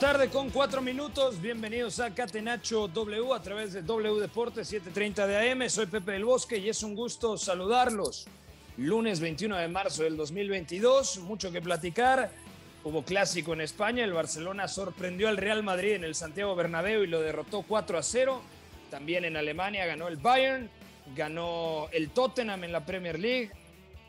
Tarde con cuatro minutos. Bienvenidos a Catenacho W a través de W Deportes 730 de AM. Soy Pepe del Bosque y es un gusto saludarlos. Lunes 21 de marzo del 2022. Mucho que platicar. Hubo clásico en España. El Barcelona sorprendió al Real Madrid en el Santiago Bernabéu y lo derrotó 4 a 0. También en Alemania ganó el Bayern. Ganó el Tottenham en la Premier League.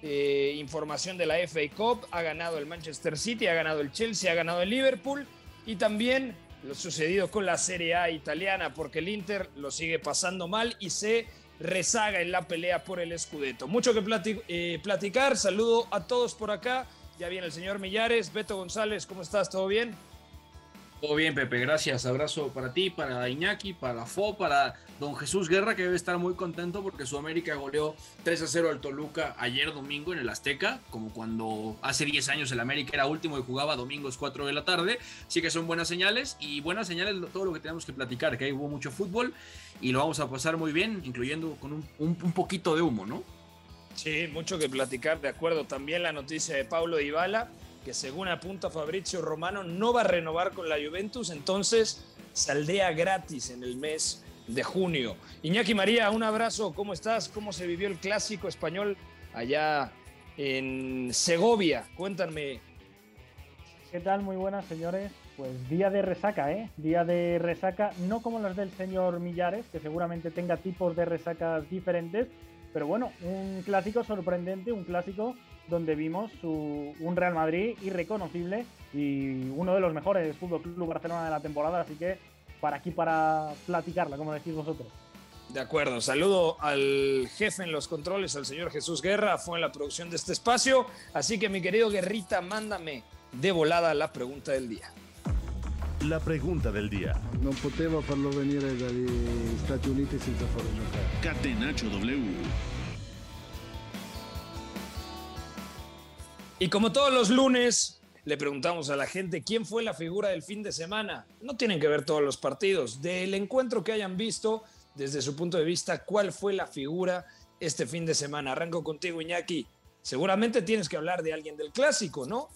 Eh, información de la FA Cup, ha ganado el Manchester City, ha ganado el Chelsea, ha ganado el Liverpool y también lo sucedido con la Serie A italiana porque el Inter lo sigue pasando mal y se rezaga en la pelea por el Scudetto. Mucho que eh, platicar, saludo a todos por acá, ya viene el señor Millares, Beto González, ¿cómo estás? ¿Todo bien? Todo bien, Pepe, gracias. Abrazo para ti, para Iñaki, para Fo, para don Jesús Guerra, que debe estar muy contento porque su América goleó 3 a 0 al Toluca ayer domingo en el Azteca, como cuando hace 10 años el América era último y jugaba domingos 4 de la tarde. Así que son buenas señales y buenas señales todo lo que tenemos que platicar, que ahí hubo mucho fútbol y lo vamos a pasar muy bien, incluyendo con un, un- poquito de humo, ¿no? Sí, mucho que platicar, de acuerdo. También la noticia de Paulo Dybala, que según apunta Fabrizio Romano, no va a renovar con la Juventus, entonces saldea gratis en el mes de junio. Iñaki María, un abrazo, ¿cómo estás? ¿Cómo se vivió el clásico español allá en Segovia? Cuéntame. ¿Qué tal? Muy buenas, señores. Pues día de resaca, ¿eh? Día de resaca, no como los del señor Millares, que seguramente tenga tipos de resacas diferentes, pero bueno, un clásico sorprendente, un clásico donde vimos su- un Real Madrid irreconocible y uno de los mejores Fútbol Club Barcelona de la temporada, así que para aquí para platicarla, como decís vosotros. De acuerdo, saludo al jefe en los controles, al señor Jesús Guerra, fue en la producción de este espacio, así que mi querido Guerrita, mándame de volada la pregunta del día. La pregunta del día. Non potevo farlo venire dagli Stati Uniti senza farlo giocare. Catenacho W. Y como todos los lunes, le preguntamos a la gente quién fue la figura del fin de semana. No tienen que ver todos los partidos. Del encuentro que hayan visto, desde su punto de vista, cuál fue la figura este fin de semana. Arranco contigo, Iñaki. Seguramente tienes que hablar de alguien del clásico, ¿no?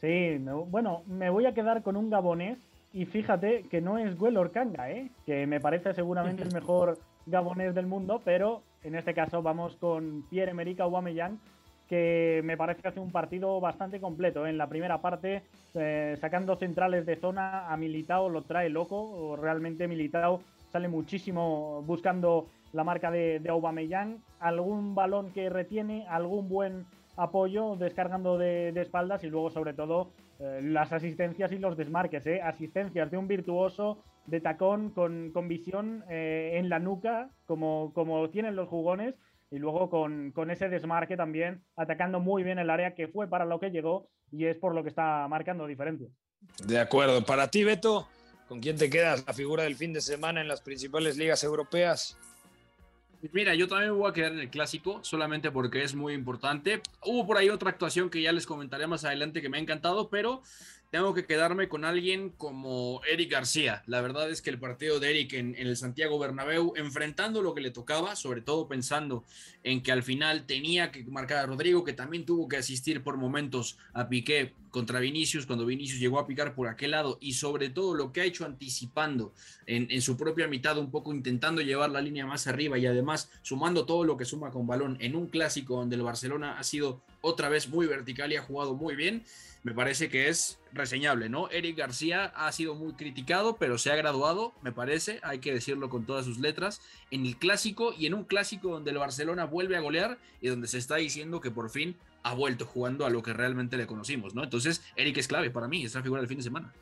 Sí, me- bueno, me voy a quedar con un gabonés y fíjate que no es Güell Orcanga, ¿eh? que me parece seguramente el mejor gabonés del mundo, pero en este caso vamos con Pierre-Emerick Aubameyang, que me parece que hace un partido bastante completo. ¿eh? En la primera parte, eh, sacando centrales de zona, a Militao lo trae loco, realmente Militao sale muchísimo buscando la marca de, Aubameyang, algún balón que retiene, algún buen apoyo descargando de, espaldas y luego sobre todo eh, las asistencias y los desmarques, asistencias de un virtuoso de tacón con, con visión en la nuca como, como tienen los jugones y luego con, con ese desmarque también atacando muy bien el área que fue para lo que llegó y es por lo que está marcando diferencias. De acuerdo. Para ti, Beto, ¿con quién te quedas la figura del fin de semana en las principales ligas europeas? Mira, yo también me voy a quedar en el clásico, solamente porque es muy importante. Hubo por ahí otra actuación que ya les comentaré más adelante que me ha encantado, pero tengo que quedarme con alguien como Eric García. La verdad es que el partido de Eric en, el Santiago Bernabéu, enfrentando lo que le tocaba, sobre todo pensando en que al final tenía que marcar a Rodrigo, que también tuvo que asistir por momentos a Piqué contra Vinicius, cuando Vinicius llegó a picar por aquel lado, y sobre todo lo que ha hecho anticipando en, en su propia mitad, un poco intentando llevar la línea más arriba y además sumando todo lo que suma con balón en un clásico donde el Barcelona ha sido otra vez muy vertical y ha jugado muy bien me parece que es reseñable, ¿no? Eric García ha sido muy criticado, pero se ha graduado, me parece, hay que decirlo con todas sus letras, en el clásico y en un clásico donde el Barcelona vuelve a golear y donde se está diciendo que por fin ha vuelto jugando a lo que realmente le conocimos, ¿no? Entonces, Eric es clave para mí, es la figura del fin de semana.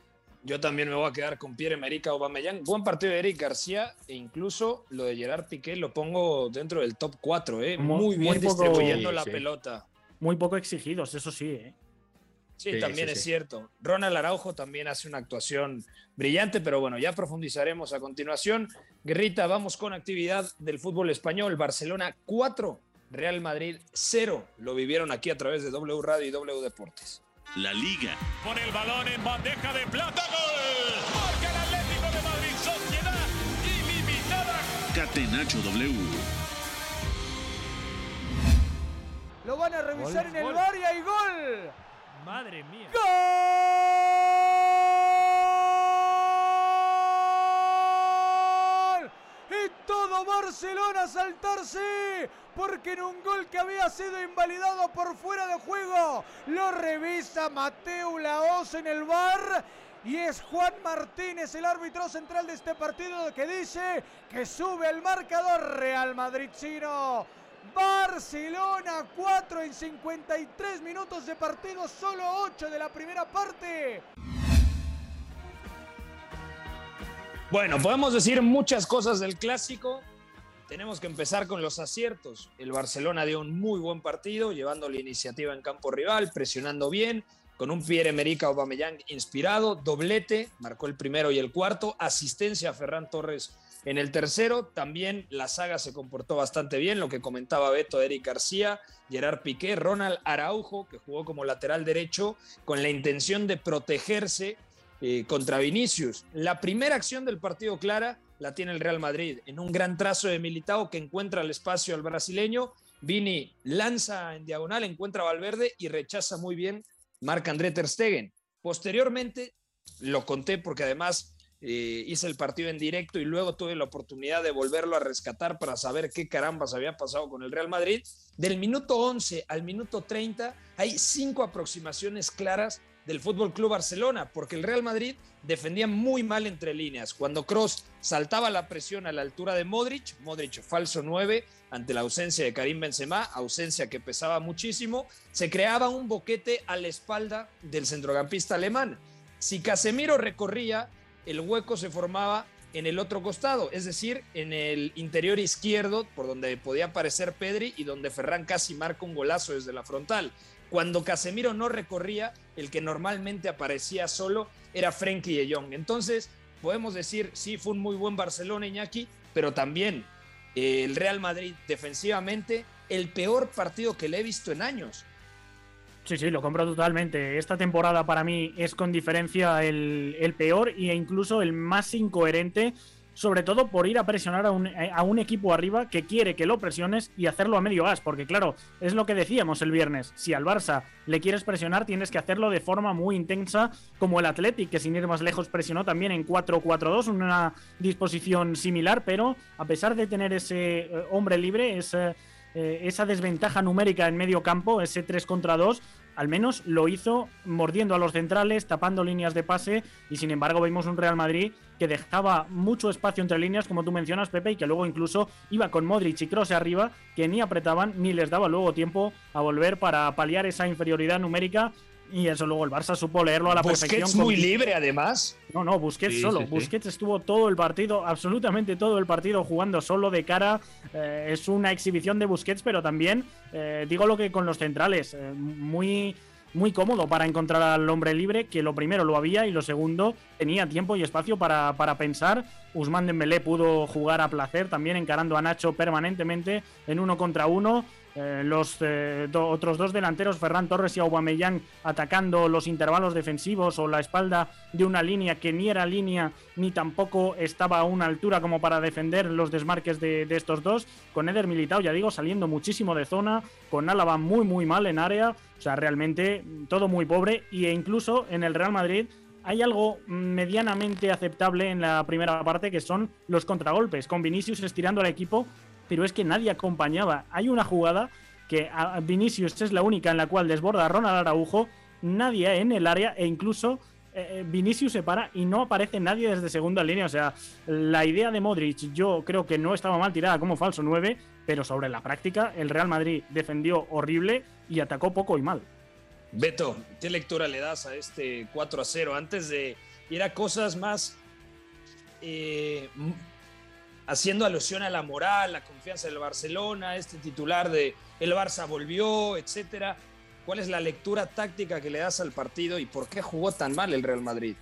Yo también me voy a quedar con Pierre-Emerick Aubameyang. Buen partido de Eric García e incluso lo de Gerard Piqué lo pongo dentro del top 4, ¿eh? Muy, bien distribuyendo la pelota. Muy poco exigidos, eso sí, ¿eh? Sí, también es cierto. Ronald Araujo también hace una actuación brillante, pero bueno, ya profundizaremos a continuación. Guerrita, vamos con actividad del fútbol español. Barcelona 4, Real Madrid 0. Lo vivieron aquí a través de W Radio y W Deportes. La Liga. Con el balón en bandeja de plata. ¡Gol! Marca el Atlético de Madrid. Sociedad ilimitada. Catenacho W. Lo van a revisar en el bar y hay gol. Madre mía. ¡Gol! Y todo Barcelona a saltarse porque en un gol que había sido invalidado por fuera de juego lo revisa Mateo Laos en el bar. Y es Juan Martínez, el árbitro central de este partido, que dice que sube el marcador Real Madrid chino. Barcelona 4 en 53 minutos de partido, solo 8 de la primera parte. Bueno, podemos decir muchas cosas del clásico. Tenemos que empezar con los aciertos. El Barcelona dio un muy buen partido, llevando la iniciativa en campo rival, presionando bien, con un Pierre-Emerick Aubameyang inspirado, doblete, marcó el primero y el cuarto, asistencia a Ferran Torres en el tercero también la saga se comportó bastante bien, lo que comentaba Beto, Eric García, Gerard Piqué, Ronald Araujo, que jugó como lateral derecho con la intención de protegerse eh, contra Vinicius. La primera acción del partido clara la tiene el Real Madrid, en un gran trazo de Militao que encuentra el espacio al brasileño. Vini lanza en diagonal, encuentra a Valverde y rechaza muy bien Marc André Ter Stegen. Posteriormente, lo conté porque además eh, hice el partido en directo y luego tuve la oportunidad de volverlo a rescatar para saber qué carambas había pasado con el Real Madrid. Del minuto 11 al minuto 30 hay cinco aproximaciones claras del Fútbol Club Barcelona, porque el Real Madrid defendía muy mal entre líneas. Cuando Cross saltaba la presión a la altura de Modric, Modric falso 9 ante la ausencia de Karim Benzema, ausencia que pesaba muchísimo, se creaba un boquete a la espalda del centrocampista alemán. Si Casemiro recorría el hueco se formaba en el otro costado, es decir, en el interior izquierdo, por donde podía aparecer Pedri y donde Ferran casi marca un golazo desde la frontal. Cuando Casemiro no recorría, el que normalmente aparecía solo era Frenkie de Jong. Entonces, podemos decir, sí, fue un muy buen Barcelona, Iñaki, pero también eh, el Real Madrid defensivamente, el peor partido que le he visto en años. Sí, sí, lo compro totalmente. Esta temporada para mí es con diferencia el, peor e incluso el más incoherente, sobre todo por ir a presionar a un, a un, equipo arriba que quiere que lo presiones y hacerlo a medio gas, porque claro, es lo que decíamos el viernes, si al Barça le quieres presionar tienes que hacerlo de forma muy intensa como el Athletic, que sin ir más lejos presionó también en 4-4-2, una disposición similar, pero a pesar de tener ese eh, hombre libre, ese eh, esa desventaja numérica en medio campo, ese 3 contra 2, al menos lo hizo mordiendo a los centrales, tapando líneas de pase y sin embargo vimos un Real Madrid que dejaba mucho espacio entre líneas, como tú mencionas, Pepe, y que luego incluso iba con Modric y Kroos arriba, que ni apretaban ni les daba luego tiempo a volver para paliar esa inferioridad numérica y eso luego el Barça supo leerlo a la Busquets perfección. muy libre, además. No, no, Busquets solo. Busquets estuvo todo el partido, absolutamente todo el partido jugando solo de cara. Eh, es una exhibición de Busquets, pero también eh, digo lo que con los centrales. Eh, muy, muy cómodo para encontrar al hombre libre, que lo primero lo había y lo segundo tenía tiempo y espacio para, para pensar. Usman Dembélé pudo jugar a placer, también encarando a Nacho permanentemente en uno contra uno. Eh, los eh, otros dos delanteros, Ferran Torres y Aubameyang, atacando los intervalos defensivos o la espalda de una línea que ni era línea ni tampoco estaba a una altura como para defender los desmarques de, de estos dos. Con Eder Militao, ya digo, saliendo muchísimo de zona, con Álava muy muy mal en área, o sea, realmente todo muy pobre e incluso en el Real Madrid hay algo medianamente aceptable en la primera parte que son los contragolpes, con Vinicius estirando al equipo, pero es que nadie acompañaba. Hay una jugada que a Vinicius es la única en la cual desborda a Ronald Araujo, nadie en el área e incluso eh, Vinicius se para y no aparece nadie desde segunda línea. O sea, la idea de Modric yo creo que no estaba mal tirada como falso 9, pero sobre la práctica el Real Madrid defendió horrible y atacó poco y mal. Beto, ¿qué lectura le das a este 4 a 0? Antes de ir a cosas más eh, haciendo alusión a la moral, la confianza del Barcelona, este titular de el Barça volvió, etcétera. ¿Cuál es la lectura táctica que le das al partido y por qué jugó tan mal el Real Madrid?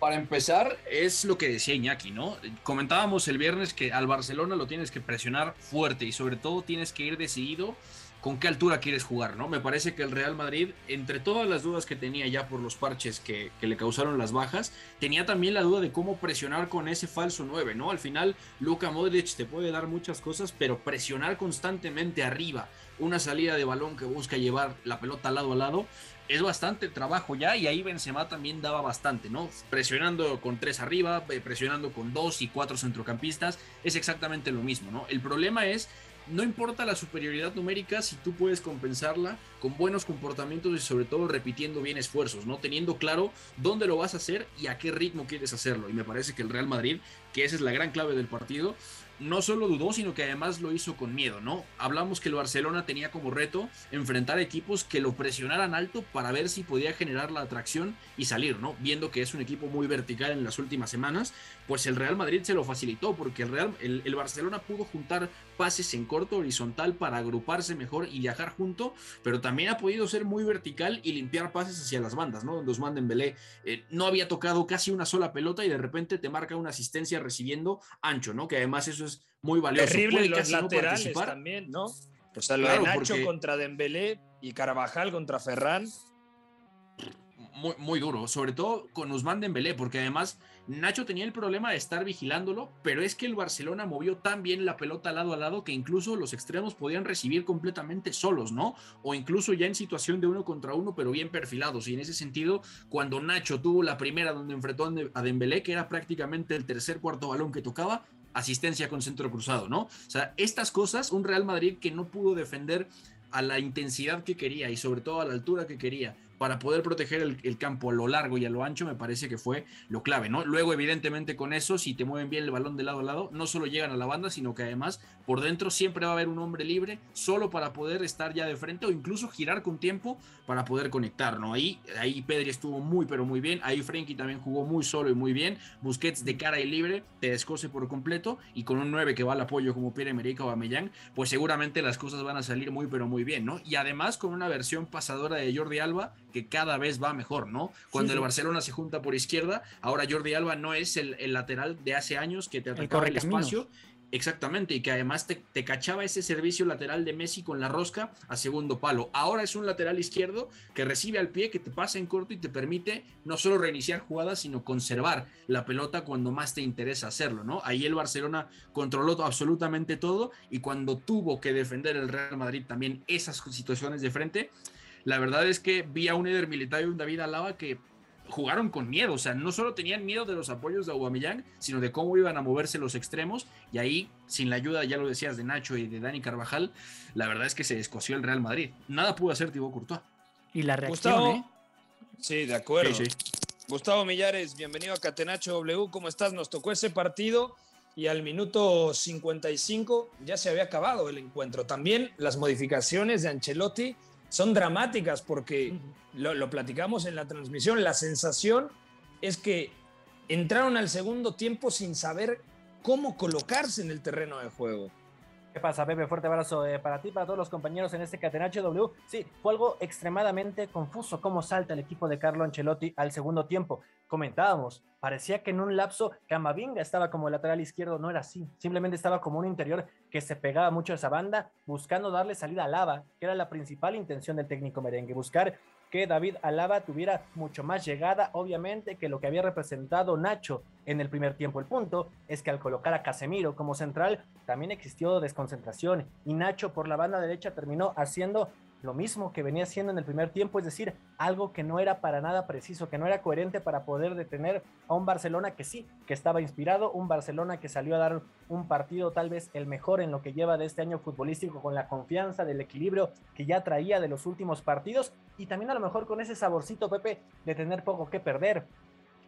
Para empezar, es lo que decía Iñaki, ¿no? Comentábamos el viernes que al Barcelona lo tienes que presionar fuerte y sobre todo tienes que ir decidido con qué altura quieres jugar, ¿no? Me parece que el Real Madrid, entre todas las dudas que tenía ya por los parches que, le causaron las bajas, tenía también la duda de cómo presionar con ese falso 9, ¿no? Al final, Luka Modric te puede dar muchas cosas, pero presionar constantemente arriba, una salida de balón que busca llevar la pelota lado a lado, es bastante trabajo ya y ahí Benzema también daba bastante, ¿no? Presionando con tres arriba, eh, presionando con dos y cuatro centrocampistas, es exactamente lo mismo, ¿no? El problema es, no importa la superioridad numérica si tú puedes compensarla con buenos comportamientos y sobre todo repitiendo bien esfuerzos, ¿no? Teniendo claro dónde lo vas a hacer y a qué ritmo quieres hacerlo. Y me parece que el Real Madrid, que esa es la gran clave del partido, no solo dudó, sino que además lo hizo con miedo, ¿no? Hablamos que el Barcelona tenía como reto enfrentar equipos que lo presionaran alto para ver si podía generar la atracción y salir, ¿no? Viendo que es un equipo muy vertical en las últimas semanas, pues el Real Madrid se lo facilitó porque el, Real, el, el Barcelona pudo juntar pases en corto, horizontal, para agruparse mejor y viajar junto, pero también ha podido ser muy vertical y limpiar pases hacia las bandas, ¿no? Donde Osman Dembélé eh, no había tocado casi una sola pelota y de repente te marca una asistencia recibiendo ancho, ¿no? Que además eso es muy valioso. Terrible Puede los no laterales participar. también, ¿no? O sea, lo Claro, de Nacho porque- contra Dembélé y Carvajal contra Ferran. muy, muy duro, sobre todo con Usman Dembélé, porque además Nacho tenía el problema de estar vigilándolo, pero es que el Barcelona movió tan bien la pelota lado a lado que incluso los extremos podían recibir completamente solos, ¿no? O incluso ya en situación de uno contra uno, pero bien perfilados. Y en ese sentido, cuando Nacho tuvo la primera donde enfrentó a Dembélé, que era prácticamente el tercer cuarto balón que tocaba, asistencia con centro cruzado, ¿no? O sea, estas cosas, un Real Madrid que no pudo defender a la intensidad que quería y sobre todo a la altura que quería para poder proteger el, campo a lo largo y a lo ancho, me parece que fue lo clave, ¿no? Luego, evidentemente, con eso, si te mueven bien el balón de lado a lado, no solo llegan a la banda, sino que además por dentro siempre va a haber un hombre libre, solo para poder estar ya de frente o incluso girar con tiempo para poder conectar, ¿no? Ahí, ahí Pedri estuvo muy, pero muy bien, ahí Frenkie también jugó muy solo y muy bien, Busquets de cara y libre, te descose por completo, y con un 9 que va al apoyo como Pierre-Emerick Aubameyang, pues seguramente las cosas van a salir muy, pero muy bien, ¿no? Y además con una versión pasadora de Jordi Alba, que cada vez va mejor, ¿no? Cuando sí, el Barcelona se junta por izquierda, ahora Jordi Alba no es el, el lateral de hace años que te atacaba el, el espacio. Exactamente, y que además te, te, cachaba ese servicio lateral de Messi con la rosca a segundo palo. Ahora es un lateral izquierdo que recibe al pie, que te pasa en corto y te permite no solo reiniciar jugadas, sino conservar la pelota cuando más te interesa hacerlo, ¿no? Ahí el Barcelona controló absolutamente todo y cuando tuvo que defender el Real Madrid también esas situaciones de frente, la verdad es que vi a un Eder Militao y un David Alaba que jugaron con miedo, o sea, no solo tenían miedo de los apoyos de Aubameyang, sino de cómo iban a moverse los extremos, y ahí, sin la ayuda, ya lo decías, de Nacho y de Dani Carvajal, la verdad es que se descoció el Real Madrid. Nada pudo hacer Thibaut Courtois. Y la reacción, Gustavo, ¿eh? Sí, de acuerdo. Sí, sí. Gustavo Millares, bienvenido a Catenacho W, ¿cómo estás? Nos tocó ese partido y al minuto 55 ya se había acabado el encuentro. También las modificaciones de Ancelotti son dramáticas porque lo, lo, platicamos en la transmisión. La sensación es que entraron al segundo tiempo sin saber cómo colocarse en el terreno de juego. ¿Qué pasa, Pepe? Fuerte abrazo eh, para ti, para todos los compañeros en este Catenacho W. Sí, fue algo extremadamente confuso cómo salta el equipo de Carlo Ancelotti al segundo tiempo. Comentábamos, parecía que en un lapso Camavinga estaba como lateral izquierdo, no era así. Simplemente estaba como un interior que se pegaba mucho a esa banda, buscando darle salida a Lava, que era la principal intención del técnico merengue, buscar que David Alaba tuviera mucho más llegada, obviamente, que lo que había representado Nacho en el primer tiempo. El punto es que al colocar a Casemiro como central, también existió desconcentración y Nacho por la banda derecha terminó haciendo lo mismo que venía haciendo en el primer tiempo, es decir, algo que no era para nada preciso, que no era coherente para poder detener a un Barcelona que sí, que estaba inspirado, un Barcelona que salió a dar un partido tal vez el mejor en lo que lleva de este año futbolístico, con la confianza, del equilibrio que ya traía de los últimos partidos y también a lo mejor con ese saborcito, Pepe, de tener poco que perder.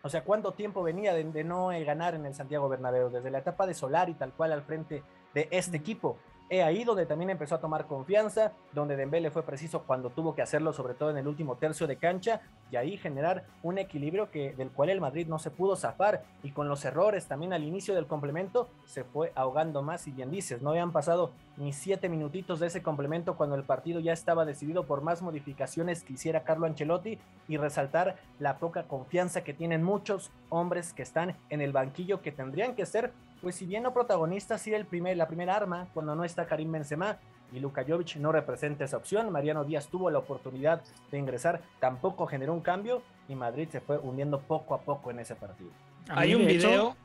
O sea, ¿cuánto tiempo venía de, no ganar en el Santiago Bernabéu? Desde la etapa de Solari, tal cual al frente de este equipo. He ahí donde también empezó a tomar confianza, donde Dembele fue preciso cuando tuvo que hacerlo, sobre todo en el último tercio de cancha, y ahí generar un equilibrio que, del cual el Madrid no se pudo zafar, y con los errores también al inicio del complemento se fue ahogando más, y bien dices, no habían pasado ni siete minutitos de ese complemento cuando el partido ya estaba decidido por más modificaciones que hiciera Carlo Ancelotti, y resaltar la poca confianza que tienen muchos hombres que están en el banquillo que tendrían que ser pues si bien no protagonista, sí el primer, la primera arma cuando no está Karim Benzema y Luka Jovic no representa esa opción. Mariano Díaz tuvo la oportunidad de ingresar, tampoco generó un cambio y Madrid se fue hundiendo poco a poco en ese partido. Hay un video.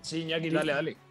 sí, Iñaki, dale, dale.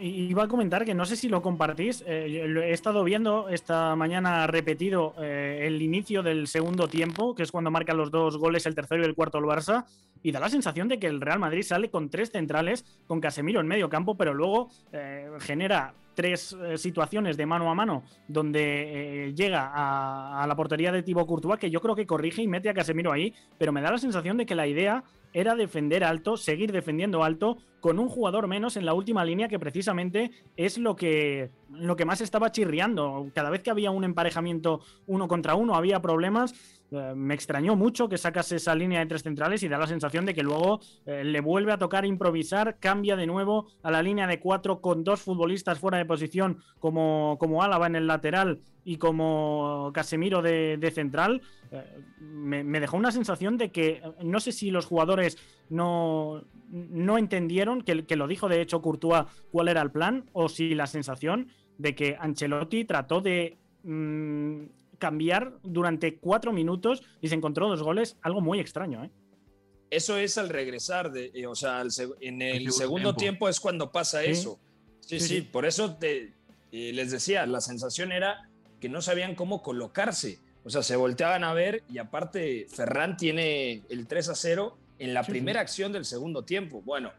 Iba a comentar que no sé si lo compartís. Eh, he estado viendo esta mañana repetido eh, el inicio del segundo tiempo, que es cuando marcan los dos goles, el tercero y el cuarto el Barça, y da la sensación de que el Real Madrid sale con tres centrales, con Casemiro en medio campo, pero luego eh, genera tres situaciones de mano a mano donde llega a, la portería de Thibaut Courtois, que yo creo que corrige y mete a Casemiro ahí, pero me da la sensación de que la idea era defender alto, seguir defendiendo alto, con un jugador menos en la última línea, que precisamente es lo que, lo que más estaba chirriando. Cada vez que había un emparejamiento uno contra uno, había problemas. Eh, me extrañó mucho que sacase esa línea de tres centrales y da la sensación de que luego eh, le vuelve a tocar improvisar, cambia de nuevo a la línea de cuatro con dos futbolistas fuera de posición como, como Álava en el lateral y como Casemiro de, central, eh, me, dejó una sensación de que no sé si los jugadores no, no entendieron, que, que, lo dijo de hecho Courtois, cuál era el plan, o si la sensación de que Ancelotti trató de mm, cambiar durante cuatro minutos y se encontró dos goles, algo muy extraño. ¿eh? Eso es al regresar, de, eh, o sea, en el, segundo tiempo. es cuando pasa eso. Sí, sí, por eso te, les decía, la sensación era que no sabían cómo colocarse. O sea, se volteaban a ver y aparte Ferran tiene el 3 a 0 en la primera acción del segundo tiempo. Bueno,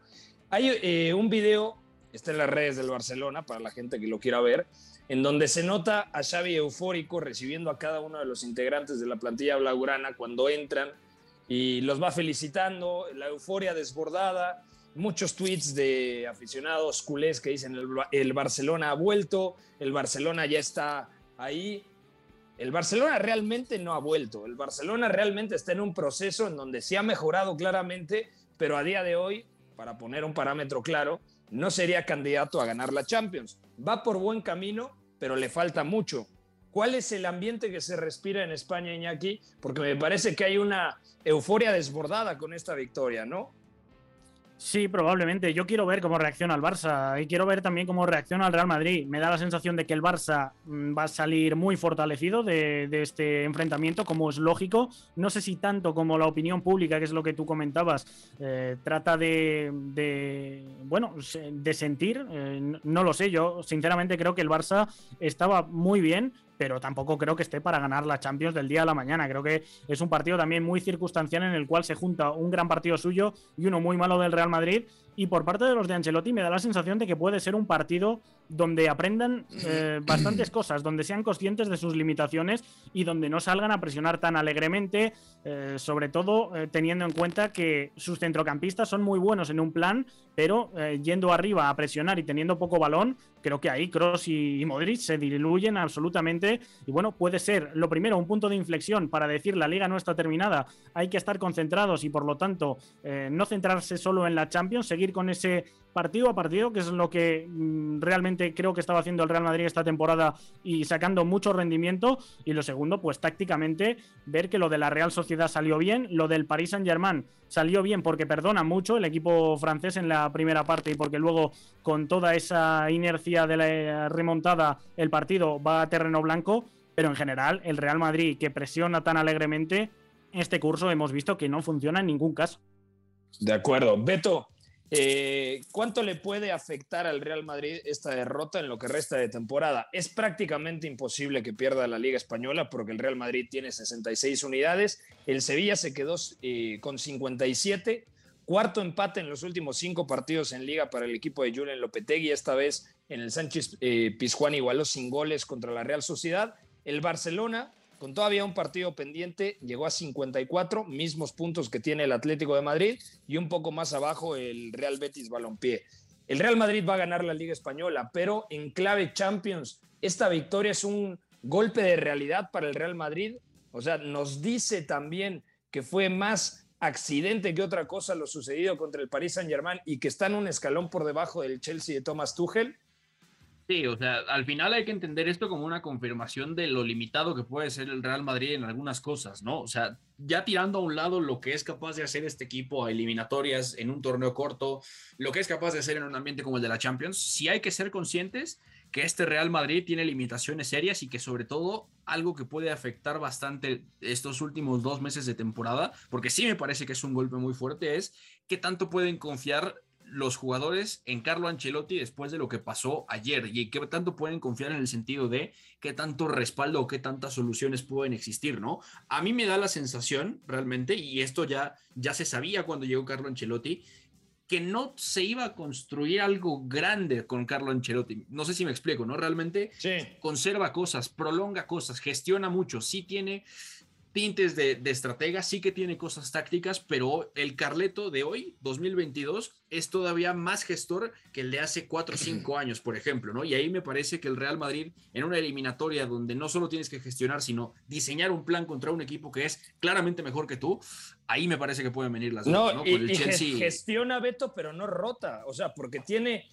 hay eh, un video, está en las redes del Barcelona para la gente que lo quiera ver, en donde se nota a Xavi eufórico recibiendo a cada uno de los integrantes de la plantilla blaugrana cuando entran y los va felicitando, la euforia desbordada, muchos tweets de aficionados culés que dicen el, el Barcelona ha vuelto, el Barcelona ya está ahí el Barcelona realmente no ha vuelto. El Barcelona realmente está en un proceso en donde se ha mejorado claramente, pero a día de hoy, para poner un parámetro claro, no sería candidato a ganar la Champions. Va por buen camino, pero le falta mucho. ¿Cuál es el ambiente que se respira en España, Iñaki? Porque me parece que hay una euforia desbordada con esta victoria, ¿no? Sí, probablemente. Yo quiero ver cómo reacciona el Barça y quiero ver también cómo reacciona el Real Madrid. Me da la sensación de que el Barça mm, va a salir muy fortalecido de, este enfrentamiento, como es lógico. No sé si tanto como la opinión pública, que es lo que tú comentabas, eh, trata de, bueno, de sentir. Eh, no lo sé. Yo sinceramente creo que el Barça estaba muy bien, pero tampoco creo que esté para ganar la Champions del día a la mañana. Creo que es un partido también muy circunstancial en el cual se junta un gran partido suyo y uno muy malo del Real Madrid. Y por parte de los de Ancelotti me da la sensación de que puede ser un partido donde aprendan eh, bastantes cosas, donde sean conscientes de sus limitaciones y donde no salgan a presionar tan alegremente, eh, sobre todo eh, teniendo en cuenta que sus centrocampistas son muy buenos en un plan, pero yendo arriba a presionar y teniendo poco balón, creo que ahí Cross y, Modric se diluyen absolutamente. Y bueno, puede ser lo primero un punto de inflexión para decir la liga no está terminada, hay que estar concentrados y por lo tanto no centrarse solo en la Champions, seguir con ese partido a partido, que es lo que mm, realmente creo que estaba haciendo el Real Madrid esta temporada y sacando mucho rendimiento. Y lo segundo, pues tácticamente, ver que lo de la Real Sociedad salió bien, lo del Paris Saint-Germain salió bien porque perdona mucho el equipo francés en la primera parte y porque luego con toda esa inercia de la remontada el partido va a terreno blanco. Pero en general, el Real Madrid que presiona tan alegremente, este curso hemos visto que no funciona en ningún caso. De acuerdo. Beto, eh, ¿cuánto le puede afectar al Real Madrid esta derrota en lo que resta de temporada? Es prácticamente imposible que pierda la Liga Española porque el Real Madrid tiene 66 unidades, el Sevilla se quedó eh, con 57, cuarto empate en los últimos cinco partidos en Liga para el equipo de Julen Lopetegui, esta vez en el Sánchez eh, Pizjuán igualó sin goles contra la Real Sociedad. El Barcelona con todavía un partido pendiente, llegó a 54, mismos puntos que tiene el Atlético de Madrid y un poco más abajo el Real Betis Balompié. El Real Madrid va a ganar la Liga Española, pero en clave Champions, esta victoria es un golpe de realidad para el Real Madrid. O sea, nos dice también que fue más accidente que otra cosa lo sucedido contra el Paris Saint-Germain y que está en un escalón por debajo del Chelsea de Thomas Tuchel. Sí, o sea, al final hay que entender esto como una confirmación de lo limitado que puede ser el Real Madrid en algunas cosas, ¿no? O sea, ya tirando a un lado lo que es capaz de hacer este equipo a eliminatorias en un torneo corto, lo que es capaz de hacer en un ambiente como el de la Champions, sí hay que ser conscientes que este Real Madrid tiene limitaciones serias y que sobre todo algo que puede afectar bastante estos últimos dos meses de temporada, porque sí me parece que es un golpe muy fuerte, es qué tanto pueden confiar los jugadores en Carlo Ancelotti después de lo que pasó ayer y qué tanto pueden confiar en el sentido de qué tanto respaldo o qué tantas soluciones pueden existir, ¿no? A mí me da la sensación realmente, y esto ya, ya se sabía cuando llegó Carlo Ancelotti, que no se iba a construir algo grande con Carlo Ancelotti. No sé si me explico, ¿no? Realmente conserva cosas, prolonga cosas, gestiona mucho, sí tiene tintes de, de, estratega, sí que tiene cosas tácticas, pero el Carleto de hoy, 2022, es todavía más gestor que el de hace 4 o 5 años, por ejemplo, ¿no? Y ahí me parece que el Real Madrid, en una eliminatoria donde no solo tienes que gestionar, sino diseñar un plan contra un equipo que es claramente mejor que tú, ahí me parece que pueden venir las dos, ¿no? Y, gestiona Beto, pero no rota, o sea, porque tiene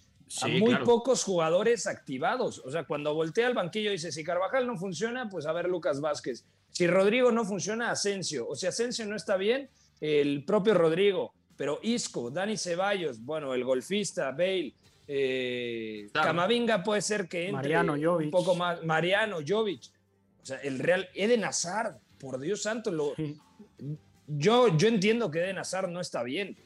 muy pocos jugadores activados. O sea, cuando voltea al banquillo dice, si Carvajal no funciona, pues a ver Lucas Vázquez. Si Rodrigo no funciona, Asensio. O si Asensio no está bien, el propio Rodrigo. Pero Isco, Dani Ceballos, bueno, el golfista, Bale, eh, Camavinga puede ser que entre Mariano un poco más. Mariano Jovic. O sea, el Real Eden Hazard, por Dios santo, lo, yo, yo entiendo que Eden Hazard no está bien,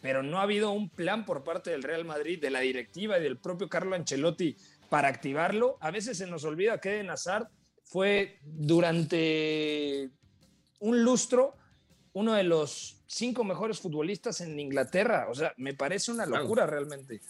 pero no ha habido un plan por parte del Real Madrid, de la directiva y del propio Carlo Ancelotti para activarlo. A veces se nos olvida que Eden Hazard fue durante un lustro uno de los cinco mejores futbolistas en Inglaterra. O sea, me parece una locura realmente.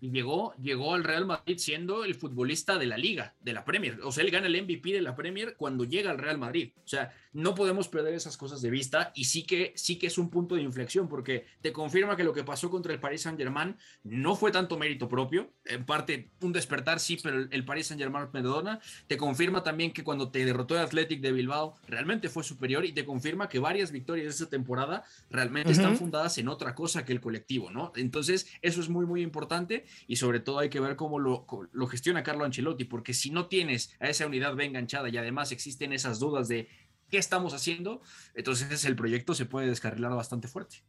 Y llegó, llegó al Real Madrid siendo el futbolista de la liga, de la Premier. O sea, él gana el MVP de la Premier cuando llega al Real Madrid. O sea, no podemos perder esas cosas de vista y sí que, sí que es un punto de inflexión porque te confirma que lo que pasó contra el Paris Saint Germain no fue tanto mérito propio, en parte un despertar sí, pero el Paris Saint Germain perdona, te confirma también que cuando te derrotó el Athletic de Bilbao realmente fue superior y te confirma que varias victorias de esta temporada realmente están fundadas en otra cosa que el colectivo, ¿no? Entonces eso es muy muy importante y sobre todo hay que ver cómo lo, lo gestiona Carlo Ancelotti porque si no tienes a esa unidad bien enganchada y además existen esas dudas de qué estamos haciendo, entonces el proyecto se puede descarrilar bastante fuerte.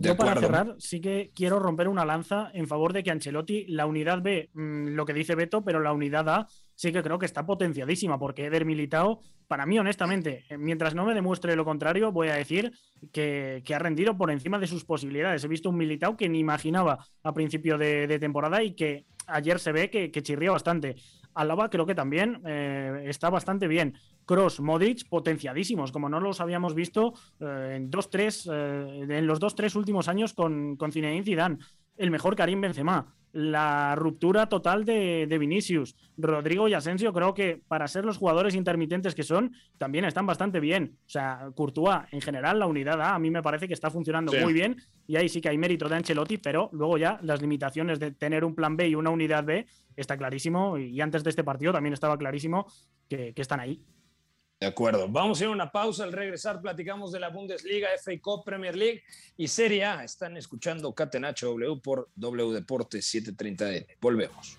Yo para cerrar, sí que quiero romper una lanza en favor de que Ancelotti, la unidad B, mm, lo que dice Beto, pero la unidad A sí que creo que está potenciadísima, porque Eder Militao, para mí, honestamente, eh, mientras no me demuestre lo contrario, voy a decir que, ha rendido por encima de sus posibilidades. He visto un Militao que ni imaginaba a principio de, temporada y que ayer se ve que, que chirría bastante. Alaba creo que también eh, está bastante bien. Cross, Modric, potenciadísimos, como no los habíamos visto eh, en, dos, tres, eh, en los dos, tres últimos años con, con Zinedine Zidane. El mejor Karim Benzema. La ruptura total de, de, Vinicius. Rodrigo y Asensio creo que para ser los jugadores intermitentes que son, también están bastante bien. O sea, Courtois, en general, la unidad A, a mí me parece que está funcionando muy bien. Y ahí sí que hay mérito de Ancelotti, pero luego ya las limitaciones de tener un plan B y una unidad B está clarísimo. Y antes de este partido también estaba clarísimo que, que están ahí. De acuerdo. Vamos a ir a una pausa. Al regresar platicamos de la Bundesliga, FA Cup, Premier League y Serie A. Están escuchando Catenacho W por W Deportes 730N. Volvemos.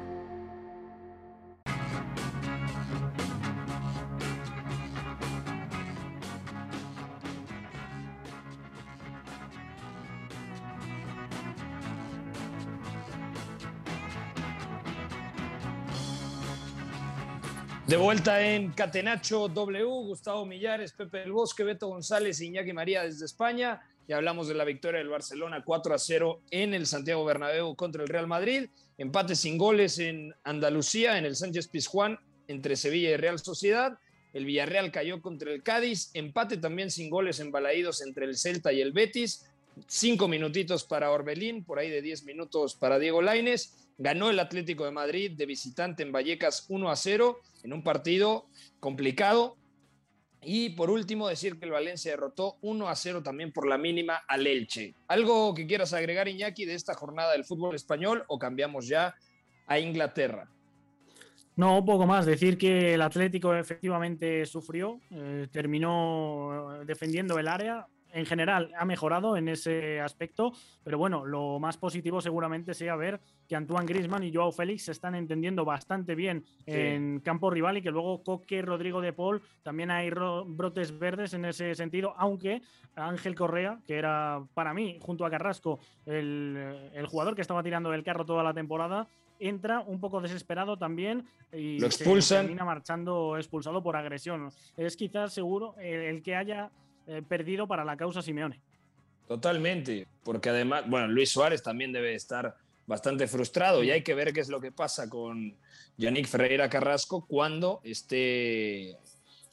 De vuelta en Catenacho W, Gustavo Millares, Pepe del Bosque, Beto González, Iñaki María desde España. Y hablamos de la victoria del Barcelona 4 a 0 en el Santiago Bernabéu contra el Real Madrid. Empate sin goles en Andalucía, en el Sánchez Pizjuán, entre Sevilla y Real Sociedad. El Villarreal cayó contra el Cádiz. Empate también sin goles en Balaídos entre el Celta y el Betis. Cinco minutitos para Orbelín, por ahí de diez minutos para Diego Laines. Ganó el Atlético de Madrid de visitante en Vallecas 1 a 0 en un partido complicado. Y por último, decir que el Valencia derrotó 1 a 0 también por la mínima al Elche. ¿Algo que quieras agregar, Iñaki, de esta jornada del fútbol español o cambiamos ya a Inglaterra? No, poco más. Decir que el Atlético efectivamente sufrió, eh, terminó defendiendo el área, en general ha mejorado en ese aspecto, pero bueno, lo más positivo seguramente sea ver que Antoine Grisman y Joao Félix se están entendiendo bastante bien Sí. en campo rival y que luego Coque, Rodrigo de Paul, también hay ro- brotes verdes en ese sentido, aunque Ángel Correa, que era para mí, junto a Carrasco, el, el jugador que estaba tirando del carro toda la temporada, entra un poco desesperado también y Lo se expulsan. termina marchando expulsado por agresión. Es quizás seguro el, el que haya perdido para la causa Simeone. Totalmente, porque además, bueno, Luis Suárez también debe estar bastante frustrado y hay que ver qué es lo que pasa con Yannick Ferreira Carrasco cuando esté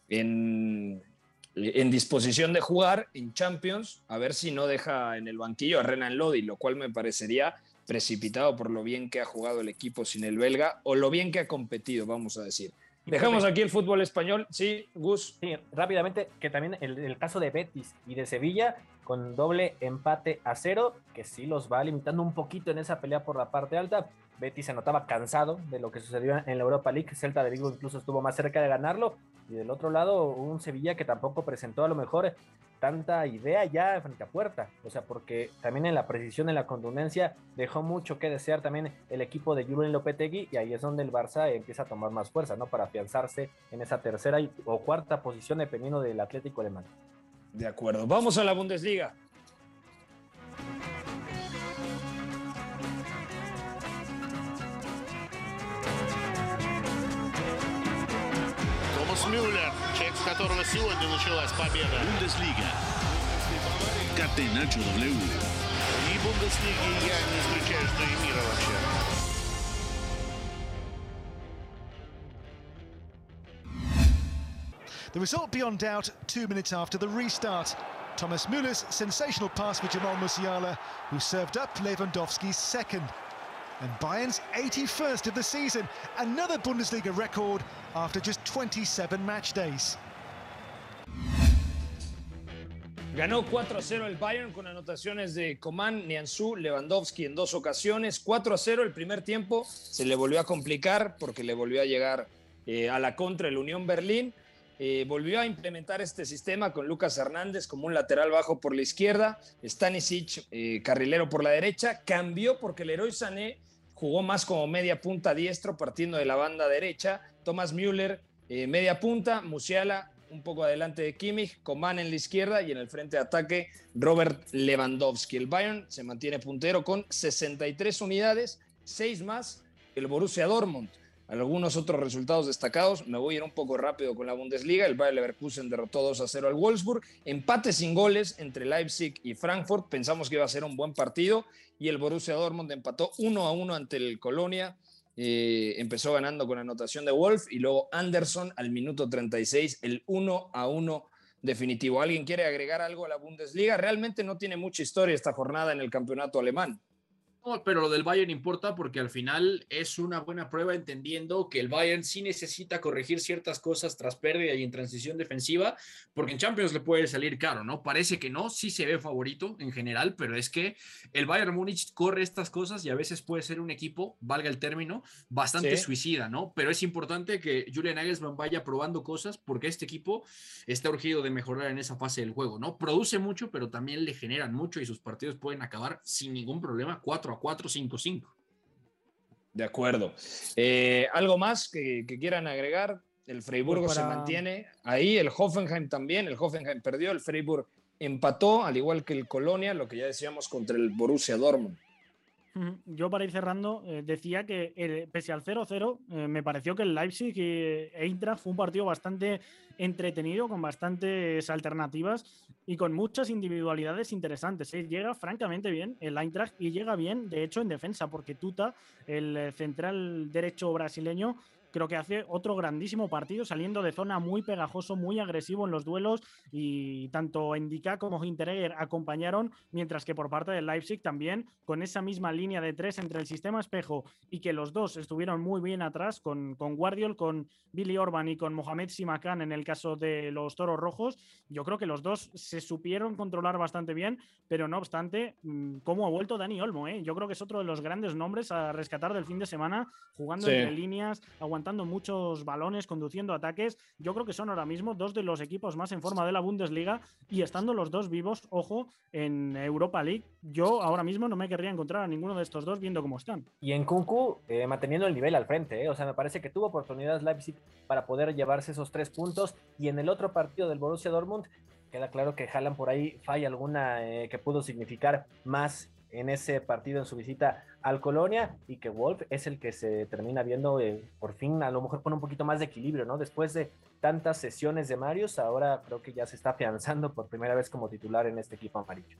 en, en disposición de jugar en Champions, a ver si no deja en el banquillo a Renan Lodi, lo cual me parecería precipitado por lo bien que ha jugado el equipo sin el belga o lo bien que ha competido, vamos a decir. Dejamos aquí el fútbol español, sí, Gus. Sí, rápidamente, que también el, el caso de Betis y de Sevilla, con doble empate a cero, que sí los va limitando un poquito en esa pelea por la parte alta. Betis se notaba cansado de lo que sucedió en la Europa League. Celta de Vigo incluso estuvo más cerca de ganarlo. Y del otro lado, un Sevilla que tampoco presentó a lo mejor tanta idea ya frente a puerta. O sea, porque también en la precisión, en la contundencia, dejó mucho que desear también el equipo de Julen Lopetegui. Y ahí es donde el Barça empieza a tomar más fuerza, ¿no? Para afianzarse en esa tercera o cuarta posición, dependiendo del Atlético Madrid. De acuerdo, vamos a la Bundesliga. которого сегодня началась победа. Bundesliga. Catenacho W. И Бундеслиги я не исключаю, что и мира вообще. The result beyond doubt two minutes after the restart. Thomas Müller's sensational pass for Jamal Musiala, who served up Lewandowski's second. And Bayern's 81st of the season, another Bundesliga record after just 27 match days. Ganó 4-0 el Bayern con anotaciones de Coman, Nianzú, Lewandowski en dos ocasiones. 4-0 el primer tiempo. Se le volvió a complicar porque le volvió a llegar eh, a la contra el Unión Berlín. Eh, volvió a implementar este sistema con Lucas Hernández como un lateral bajo por la izquierda, Stanisic eh, carrilero por la derecha. Cambió porque Leroy Sané jugó más como media punta diestro partiendo de la banda derecha. Thomas Müller eh, media punta, Musiala un poco adelante de Kimmich, Coman en la izquierda y en el frente de ataque Robert Lewandowski. El Bayern se mantiene puntero con 63 unidades, 6 más el Borussia Dortmund. Algunos otros resultados destacados, me voy a ir un poco rápido con la Bundesliga. El Bayer Leverkusen derrotó 2 a 0 al Wolfsburg. Empate sin goles entre Leipzig y Frankfurt. Pensamos que iba a ser un buen partido y el Borussia Dortmund empató 1 a 1 ante el Colonia. Eh, empezó ganando con anotación de Wolf y luego Anderson al minuto 36, el 1 a 1 definitivo. ¿Alguien quiere agregar algo a la Bundesliga? Realmente no tiene mucha historia esta jornada en el campeonato alemán pero lo del Bayern importa porque al final es una buena prueba entendiendo que el Bayern sí necesita corregir ciertas cosas tras pérdida y en transición defensiva, porque en Champions le puede salir caro, ¿no? Parece que no, sí se ve favorito en general, pero es que el Bayern Múnich corre estas cosas y a veces puede ser un equipo, valga el término, bastante suicida, ¿no? Pero es importante que Julian Nagelsmann vaya probando cosas porque este equipo está urgido de mejorar en esa fase del juego, ¿no? Produce mucho, pero también le generan mucho y sus partidos pueden acabar sin ningún problema 4 a 4-5-5. De acuerdo. Eh, ¿Algo más que, quieran agregar? El Freiburgo Pues se mantiene ahí, el Hoffenheim también, el Hoffenheim perdió, el Freiburg empató, al igual que el Colonia, lo que ya decíamos contra el Borussia Dortmund. Yo para ir cerrando, eh, decía que eh, pese al 0-0, eh, me pareció que el Leipzig y Eintracht fue un partido bastante entretenido, con bastantes alternativas y con muchas individualidades interesantes. ¿eh? Llega francamente bien el Eintracht y llega bien, de hecho, en defensa, porque Tuta, el central derecho brasileño, creo que hace otro grandísimo partido, saliendo de zona muy pegajoso, muy agresivo en los duelos y tanto Endika como Hinteregger acompañaron, mientras que por parte del Leipzig también con esa misma línea de tres entre el sistema espejo y que los dos estuvieron muy bien atrás con, con Guardiol, con Billy Orban y con Mohamed Simakan en el caso de los Toros Rojos, yo creo que los dos se supieron controlar bastante bien, pero no obstante, mm, cómo ha vuelto Dani Olmo, ¿eh? yo creo que es otro de los grandes nombres a rescatar del fin de semana, jugando Sí. entre líneas, aguantando muchos balones, conduciendo ataques. Yo creo que son ahora mismo dos de los equipos más en forma de la Bundesliga y estando los dos vivos, ojo, en Europa League, yo ahora mismo no me querría encontrar a ninguno de estos dos viendo cómo están. Y en Kunku, eh, manteniendo el nivel al frente, ¿eh? o sea, me parece que tuvo oportunidades Leipzig para poder llevarse esos tres puntos. Y en el otro partido del Borussia Dortmund, queda claro que Haaland por ahí falla alguna eh, que pudo significar más en ese partido en su visita al Colonia y que Wolf es el que se termina viendo eh, por fin a lo mejor con un poquito más de equilibrio, ¿no? Después de tantas sesiones de Marius, ahora creo que ya se está afianzando por primera vez como titular en este equipo amarillo.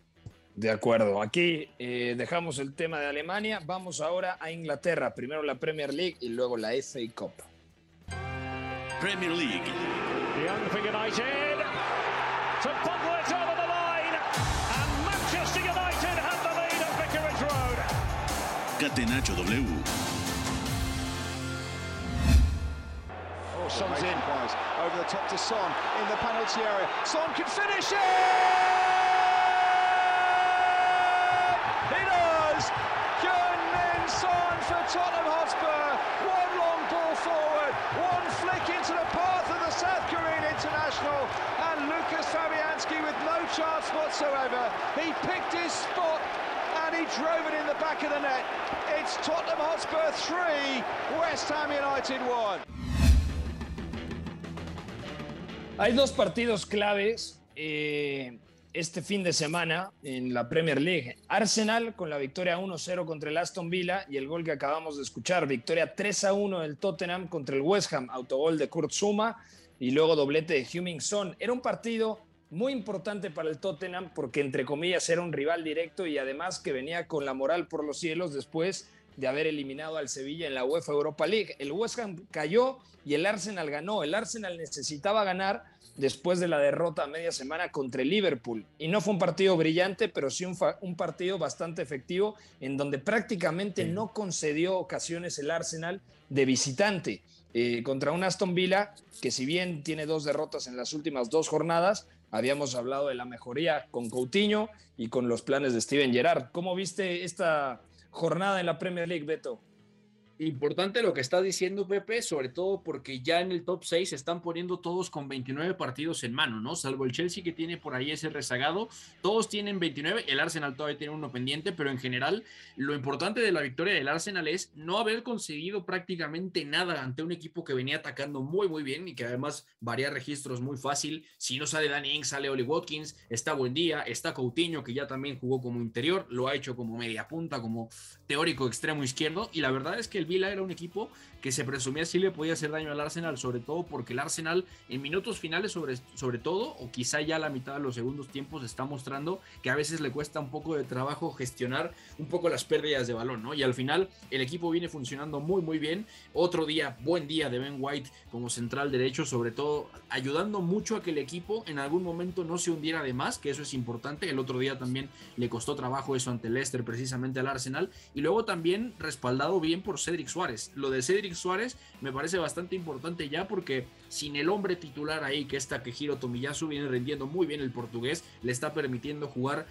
De acuerdo, aquí eh, dejamos el tema de Alemania, vamos ahora a Inglaterra, primero la Premier League y luego la FA Cup. Premier League. Young for United. Catenacho W. Oh, Son's in. Over the top to Son in the penalty area. Son can finish it! He does! Min Son for Tottenham Hotspur. One long ball forward, one flick into the path of the South Korean international, and Lucas Fabianski with no chance whatsoever. He picked his spot and he drove it in the back of the net. It's Tottenham Hotspur 3, West Ham United 1. Hay dos partidos claves eh, este fin de semana en la Premier League. Arsenal con la victoria 1-0 contra el Aston Villa y el gol que acabamos de escuchar, victoria 3-1 del Tottenham contra el West Ham, autogol de Kurt Zuma y luego doblete de Heung-Min Son. Era un partido muy importante para el Tottenham porque entre comillas era un rival directo y además que venía con la moral por los cielos después de haber eliminado al Sevilla en la UEFA Europa League. El West Ham cayó y el Arsenal ganó. El Arsenal necesitaba ganar después de la derrota a media semana contra el Liverpool. Y no fue un partido brillante, pero sí un, partido bastante efectivo en donde prácticamente no concedió ocasiones el Arsenal de visitante eh, contra un Aston Villa que si bien tiene dos derrotas en las últimas dos jornadas, habíamos hablado de la mejoría con Coutinho y con los planes de Steven Gerrard. ¿Cómo viste esta jornada en la Premier League, Beto? Importante lo que está diciendo Pepe, sobre todo porque ya en el top 6 se están poniendo todos con 29 partidos en mano, ¿no? Salvo el Chelsea que tiene por ahí ese rezagado, todos tienen 29, el Arsenal todavía tiene uno pendiente, pero en general lo importante de la victoria del Arsenal es no haber conseguido prácticamente nada ante un equipo que venía atacando muy muy bien y que además varía registros muy fácil. Si no sale Danny Ings, sale Oli Watkins, está Buendía, está Coutinho que ya también jugó como interior, lo ha hecho como media punta, como teórico extremo izquierdo y la verdad es que el Vila era un equipo que se presumía sí le podía hacer daño al Arsenal, sobre todo porque el Arsenal en minutos finales sobre, sobre todo, o quizá ya la mitad de los segundos tiempos está mostrando que a veces le cuesta un poco de trabajo gestionar un poco las pérdidas de balón, ¿no? Y al final el equipo viene funcionando muy muy bien. Otro día, buen día de Ben White como central derecho, sobre todo ayudando mucho a que el equipo en algún momento no se hundiera de más, que eso es importante. El otro día también le costó trabajo eso ante Leicester, precisamente al Arsenal. Y luego también respaldado bien por Cedric Suárez. Lo de Cedric Suárez me parece bastante importante ya porque sin el hombre titular ahí, que está Quejiro Tomiyasu, viene rendiendo muy bien el portugués, le está permitiendo jugar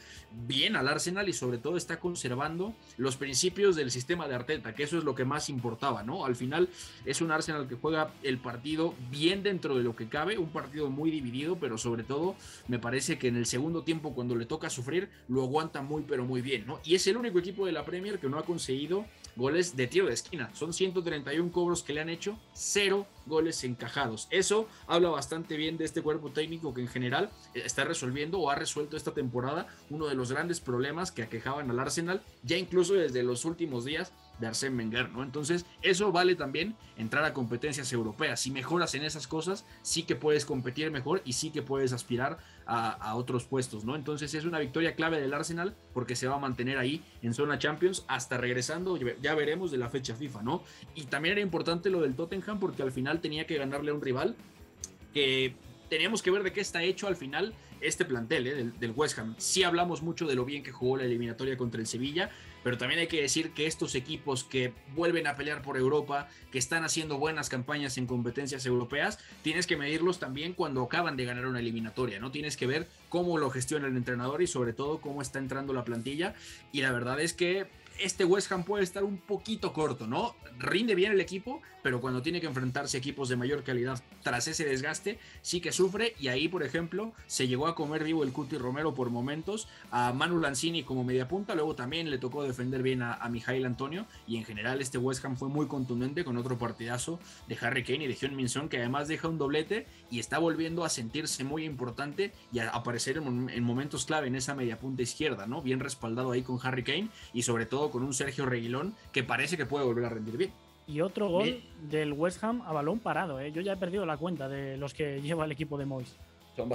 bien al Arsenal y sobre todo está conservando los principios del sistema de Arteta, que eso es lo que más importaba, ¿no? Al final es un Arsenal que juega el partido bien dentro de lo que cabe, un partido muy dividido, pero sobre todo me parece que en el segundo tiempo cuando le toca sufrir lo aguanta muy pero muy bien, ¿no? Y es el único equipo de la Premier que no ha conseguido goles de tiro de esquina. Son 131 cobros que le han hecho, cero goles encajados. Eso habla bastante bien de este cuerpo técnico que en general eh, está resolviendo o ha resuelto esta temporada uno de los grandes problemas que aquejaban al Arsenal, ya incluso desde los últimos días de Arsène Wenger, ¿no? Entonces, eso vale también entrar a competencias europeas. Si mejoras en esas cosas, sí que puedes competir mejor y sí que puedes aspirar a, otros puestos, ¿no? Entonces, es una victoria clave del Arsenal porque se va a mantener ahí en zona Champions hasta regresando, ya veremos de la fecha FIFA, ¿no? Y también era importante lo del Tottenham porque al final tenía que ganarle a un rival que teníamos que ver de qué está hecho al final este plantel ¿eh? del, West Ham. Sí hablamos mucho de lo bien que jugó la eliminatoria contra el Sevilla, pero también hay que decir que estos equipos que vuelven a pelear por Europa, que están haciendo buenas campañas en competencias europeas, tienes que medirlos también cuando acaban de ganar una eliminatoria, ¿no? Tienes que ver cómo lo gestiona el entrenador y sobre todo cómo está entrando la plantilla. Y la verdad es que este West Ham puede estar un poquito corto, ¿no? Rinde bien el equipo, pero cuando tiene que enfrentarse equipos de mayor calidad tras ese desgaste, sí que sufre. Y ahí, por ejemplo, se llegó a comer vivo el Cuti Romero por momentos, a Manu Lanzini como media punta, luego también le tocó defender bien a, Mijail Antonio. Y en general, este West Ham fue muy contundente con otro partidazo de Harry Kane y de Hyun Min Son, que además deja un doblete y está volviendo a sentirse muy importante y a aparecer en, en momentos clave en esa media punta izquierda, ¿no? Bien respaldado ahí con Harry Kane y sobre todo con un Sergio Reguilón que parece que puede volver a rendir bien. Y otro gol del West Ham a balón parado. ¿eh? Yo ya he perdido la cuenta de los que lleva el equipo de Moyes.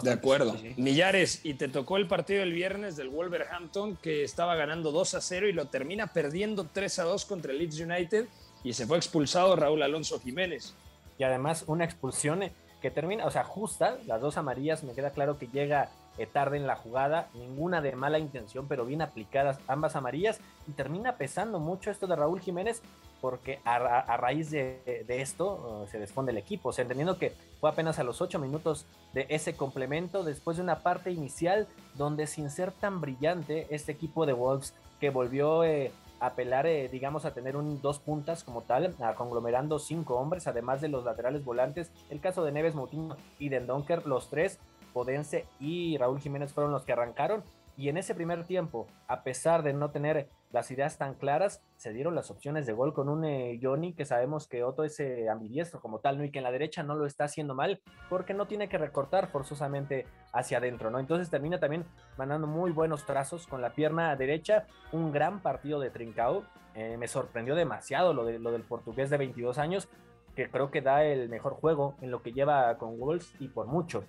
De acuerdo. Millares, y te tocó el partido el viernes del Wolverhampton que estaba ganando 2 a 0 y lo termina perdiendo 3 a 2 contra el Leeds United y se fue expulsado Raúl Alonso Jiménez. Y además una expulsión que termina, o sea, justa, las dos amarillas, me queda claro que llega eh, tarde en la jugada, ninguna de mala intención, pero bien aplicadas ambas amarillas, y termina pesando mucho esto de Raúl Jiménez, porque a, a raíz de, esto uh, se desfonde el equipo, o sea, entendiendo que fue apenas a los ocho minutos de ese complemento, después de una parte inicial donde sin ser tan brillante, este equipo de Wolves que volvió... Eh, apelar, eh, digamos, a tener un dos puntas como tal, a conglomerando cinco hombres, además de los laterales volantes. El caso de Neves Moutinho y de Donker, los tres, Podense y Raúl Jiménez fueron los que arrancaron. Y en ese primer tiempo, a pesar de no tener las ideas tan claras, se dieron las opciones de gol con un eh, Johnny que sabemos que Otto es eh, ambidiestro como tal, ¿no? Y que en la derecha no lo está haciendo mal porque no tiene que recortar forzosamente hacia adentro, ¿no? Entonces termina también mandando muy buenos trazos con la pierna derecha, un gran partido de Trincao. Eh, me sorprendió demasiado lo, de, lo del portugués de 22 años, que creo que da el mejor juego en lo que lleva con Wolves y por mucho.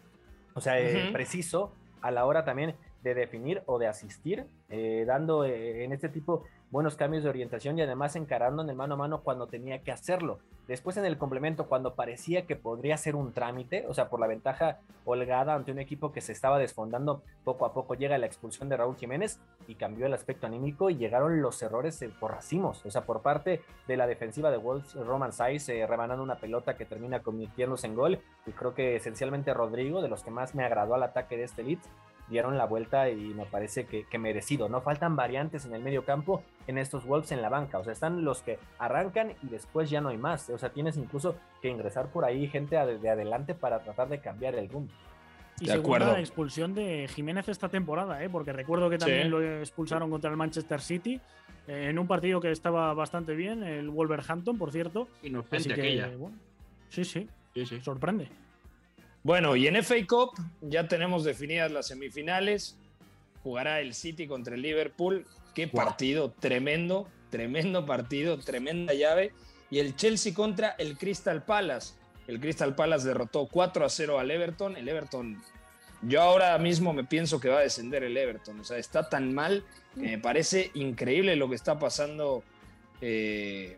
O sea, eh, preciso a la hora también de definir o de asistir, eh, dando eh, en este tipo buenos cambios de orientación y además encarando en el mano a mano cuando tenía que hacerlo. Después en el complemento, cuando parecía que podría ser un trámite, o sea, por la ventaja holgada ante un equipo que se estaba desfondando poco a poco, llega la expulsión de Raúl Jiménez y cambió el aspecto anímico y llegaron los errores por racimos, o sea, por parte de la defensiva de Wolves, Roman Saiz eh, rebanando una pelota que termina convirtiéndose en gol y creo que esencialmente Rodrigo, de los que más me agradó al ataque de este Leeds, dieron la vuelta y me parece que, que, merecido. No faltan variantes en el medio campo en estos Wolves en la banca. O sea, están los que arrancan y después ya no hay más. O sea, tienes incluso que ingresar por ahí gente de adelante para tratar de cambiar el rumbo. Y de segunda acuerdo. expulsión de Jiménez esta temporada, ¿eh? porque recuerdo que también sí. lo expulsaron contra el Manchester City eh, en un partido que estaba bastante bien, el Wolverhampton, por cierto. Inocente Así que, aquella. Bueno, sí, sí, sí, sí, sorprende. Bueno, y en FA Cup ya tenemos definidas las semifinales. Jugará el City contra el Liverpool. Qué partido tremendo, tremendo partido, tremenda llave. y el Chelsea contra el Crystal Palace. El Crystal Palace derrotó 4 a 0 al Everton. El Everton, yo ahora mismo me pienso que va a descender el Everton. O sea, está tan mal que me parece increíble lo que está pasando eh,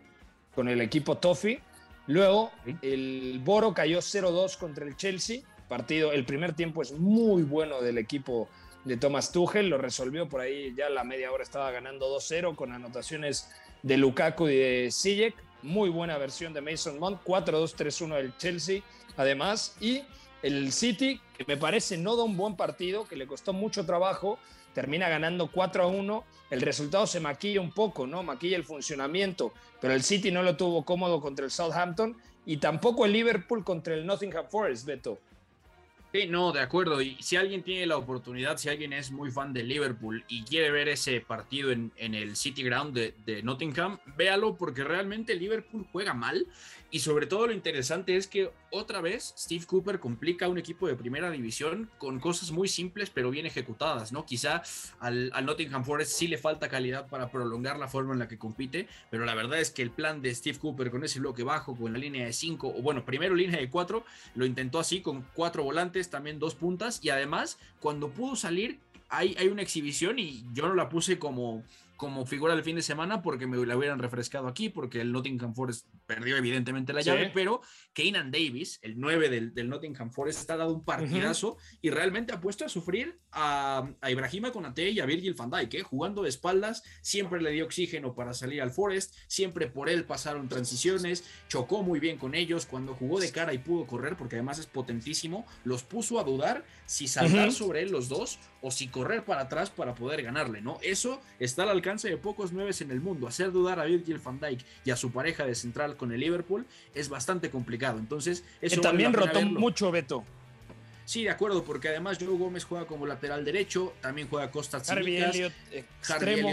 con el equipo Toffee. Luego, el Boro cayó 0-2 contra el Chelsea. Partido, el primer tiempo es muy bueno del equipo de Thomas Tuchel. Lo resolvió por ahí, ya la media hora estaba ganando 2-0 con anotaciones de Lukaku y de Sijek. Muy buena versión de Mason Mount. 4-2-3-1 del Chelsea, además. Y el City, que me parece no da un buen partido, que le costó mucho trabajo, termina ganando 4 1. El resultado se maquilla un poco, ¿no? Maquilla el funcionamiento, pero el City no lo tuvo cómodo contra el Southampton y tampoco el Liverpool contra el Nottingham Forest, Beto. Sí, no, de acuerdo. Y si alguien tiene la oportunidad, si alguien es muy fan de Liverpool y quiere ver ese partido en, en el City Ground de, de, Nottingham, véalo porque realmente Liverpool juega mal. Y sobre todo lo interesante es que otra vez Steve Cooper complica un equipo de primera división con cosas muy simples pero bien ejecutadas, ¿no? Quizá al, al Nottingham Forest sí le falta calidad para prolongar la forma en la que compite, pero la verdad es que el plan de Steve Cooper con ese bloque bajo, con la línea de 5, o bueno, primero línea de 4, lo intentó así con cuatro volantes, también dos puntas, y además cuando pudo salir hay, hay una exhibición y yo no la puse como como figura del fin de semana porque me la hubieran refrescado aquí, porque el Nottingham Forest perdió evidentemente la llave, pero Keynan Davis, el 9 del, del, Nottingham Forest, está dado un partidazo uh -huh. y realmente ha puesto a sufrir a, a Ibrahima Konate y a Virgil van Dijk, ¿eh? jugando de espaldas, siempre le dio oxígeno para salir al Forest, siempre por él pasaron transiciones, chocó muy bien con ellos, cuando jugó de cara y pudo correr, porque además es potentísimo, los puso a dudar si saltar uh -huh. sobre él los dos o si correr para atrás para poder ganarle, ¿no? Eso está al alcance de pocos nueves en el mundo. Hacer dudar a Virgil van Dijk y a su pareja de central con el Liverpool es bastante complicado. Entonces, eso también rotó mucho Beto. Sí, de acuerdo, porque además Joe Gómez juega como lateral derecho, también juega Costa Harvey Elliott,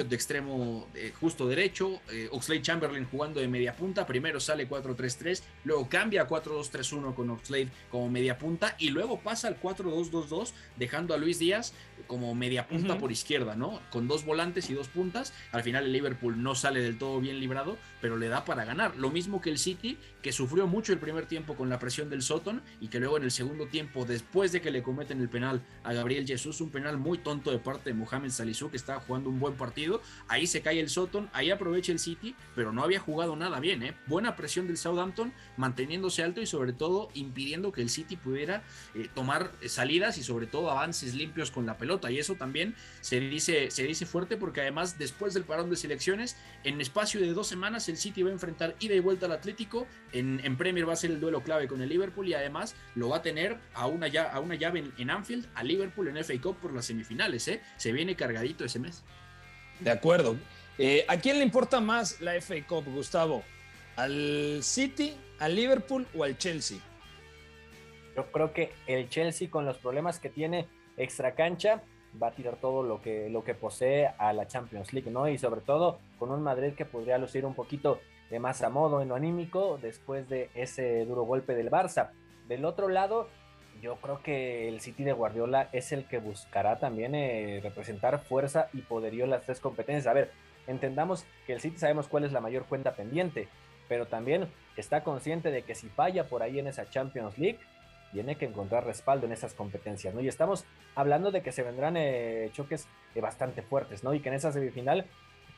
de extremo eh, justo derecho, eh, Oxlade Chamberlain jugando de media punta, primero sale 4-3-3, luego cambia a 4-2-3-1 con Oxlade como media punta y luego pasa al 4-2-2-2 dejando a Luis Díaz como media punta uh -huh. por izquierda, ¿no? Con dos volantes y dos puntas, al final el Liverpool no sale del todo bien librado, pero le da para ganar, lo mismo que el City, que sufrió mucho el primer tiempo con la presión del Soton y que luego en el segundo tiempo, después de que le cometen el penal a Gabriel Jesús, un penal muy tonto de parte de Mohamed Salisu, que estaba jugando un buen partido. Ahí se cae el Soton, ahí aprovecha el City, pero no había jugado nada bien. ¿eh? Buena presión del Southampton, manteniéndose alto y sobre todo impidiendo que el City pudiera eh, tomar salidas y sobre todo avances limpios con la pelota. Y eso también se dice, se dice fuerte porque además después del parón de selecciones, en espacio de dos semanas el City va a enfrentar ida y vuelta al Atlético. En, en Premier va a ser el duelo clave con el Liverpool y además lo va a tener a una, ya, a una llave en, en, Anfield a Liverpool en FA Cup por las semifinales. ¿eh? Se viene cargadito ese mes. De acuerdo. Eh, ¿A quién le importa más la FA Cup, Gustavo? ¿Al City, al Liverpool o al Chelsea? Yo creo que el Chelsea con los problemas que tiene extra cancha va a tirar todo lo que, lo que posee a la Champions League, ¿no? Y sobre todo con un Madrid que podría lucir un poquito de más a modo en lo anímico después de ese duro golpe del Barça. Del otro lado, yo creo que el City de Guardiola es el que buscará también eh, representar fuerza y poderío en las tres competencias. A ver, entendamos que el City sabemos cuál es la mayor cuenta pendiente, pero también está consciente de que si falla por ahí en esa Champions League, tiene que encontrar respaldo en esas competencias, ¿no? Y estamos hablando de que se vendrán eh, choques eh, bastante fuertes, ¿no? Y que en esa semifinal,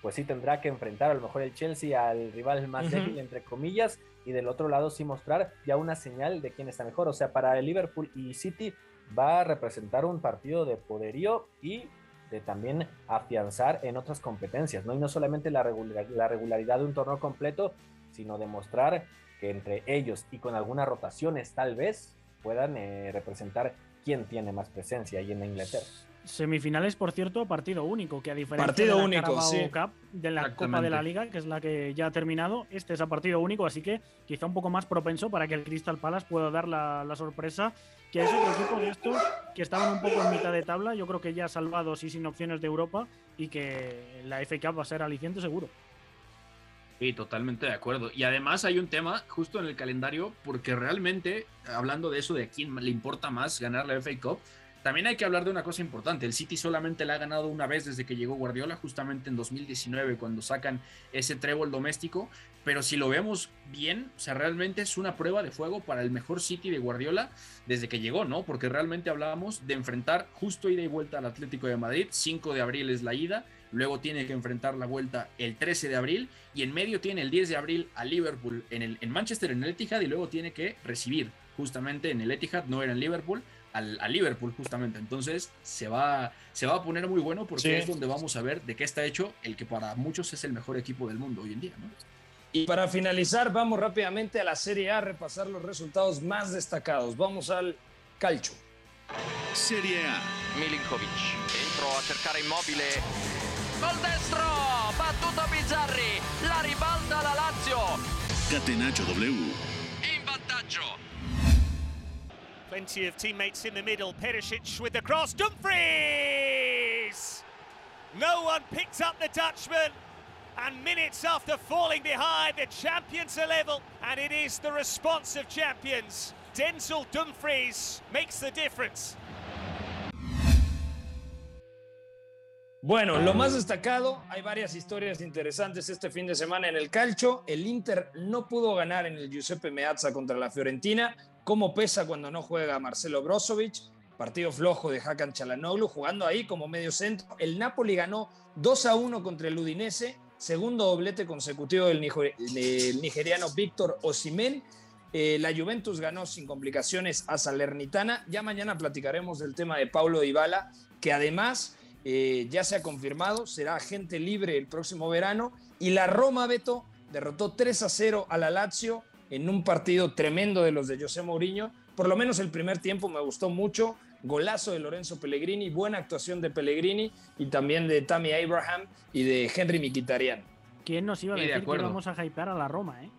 pues sí tendrá que enfrentar a lo mejor el Chelsea al rival más uh -huh. débil, entre comillas, y del otro lado sí mostrar ya una señal de quién está mejor. O sea, para el Liverpool y City va a representar un partido de poderío y de también afianzar en otras competencias, ¿no? Y no solamente la, regular, la regularidad de un torneo completo, sino demostrar que entre ellos y con algunas rotaciones tal vez puedan eh, representar quién tiene más presencia ahí en Inglaterra. Semifinales, por cierto, partido único, que a diferencia partido de la único, Carabao sí. Cup, de la Copa de la Liga, que es la que ya ha terminado, este es a partido único, así que quizá un poco más propenso para que el Crystal Palace pueda dar la, la sorpresa, que es otro equipo de estos que estaban un poco en mitad de tabla, yo creo que ya salvados y sin opciones de Europa, y que la FA Cup va a ser aliciente seguro. Sí, totalmente de acuerdo. Y además hay un tema justo en el calendario, porque realmente, hablando de eso, de a quién le importa más ganar la FA Cup, también hay que hablar de una cosa importante. El City solamente le ha ganado una vez desde que llegó Guardiola, justamente en 2019, cuando sacan ese trébol doméstico. Pero si lo vemos bien, o sea, realmente es una prueba de fuego para el mejor City de Guardiola desde que llegó, ¿no? Porque realmente hablábamos de enfrentar justo ida y vuelta al Atlético de Madrid. 5 de abril es la ida, luego tiene que enfrentar la vuelta el 13 de abril y en medio tiene el 10 de abril a Liverpool en, el, en Manchester, en el Etihad, y luego tiene que recibir justamente en el Etihad, no era en Liverpool, al, a Liverpool justamente. Entonces se va, se va a poner muy bueno porque Sí. es donde vamos a ver de qué está hecho el que para muchos es el mejor equipo del mundo hoy en día, ¿no? Y para finalizar, vamos rápidamente a la Serie A a repasar los resultados más destacados. Vamos al calcio. Serie A. Milinkovic, entro a cercare immobile. Col destro, battuto Bizzarri, la ribalta la Lazio. Catenaccio W. In vantaggio. Plenty of teammates in the middle. Perisic with the cross. Dumfries! No one picks up the Dutchman. And minutes after falling behind, the champions are level. And it is the response of champions. Denzel Dumfries makes the difference. Bueno, lo más destacado, hay varias historias interesantes este fin de semana en el calcio. El Inter no pudo ganar en el Giuseppe Meazza contra la Fiorentina. ¿Cómo pesa cuando no juega Marcelo Brozovic? Partido flojo de Hakan Çalhanoğlu jugando ahí como medio centro. El Napoli ganó 2 a 1 contra el Udinese, segundo doblete consecutivo del, niger- del nigeriano Víctor Osimhen. Eh, la Juventus ganó sin complicaciones a Salernitana. Ya mañana platicaremos del tema de Paulo Dybala, que además eh, ya se ha confirmado, será agente libre el próximo verano. Y la Roma, Beto, derrotó 3 a 0 a la Lazio en un partido tremendo de los de José Mourinho. Por lo menos el primer tiempo me gustó mucho. Golazo de Lorenzo Pellegrini, buena actuación de Pellegrini y también de Tammy Abraham y de Henry Mkhitaryan. ¿Quién nos iba a de decir que íbamos a hypear a la Roma, eh?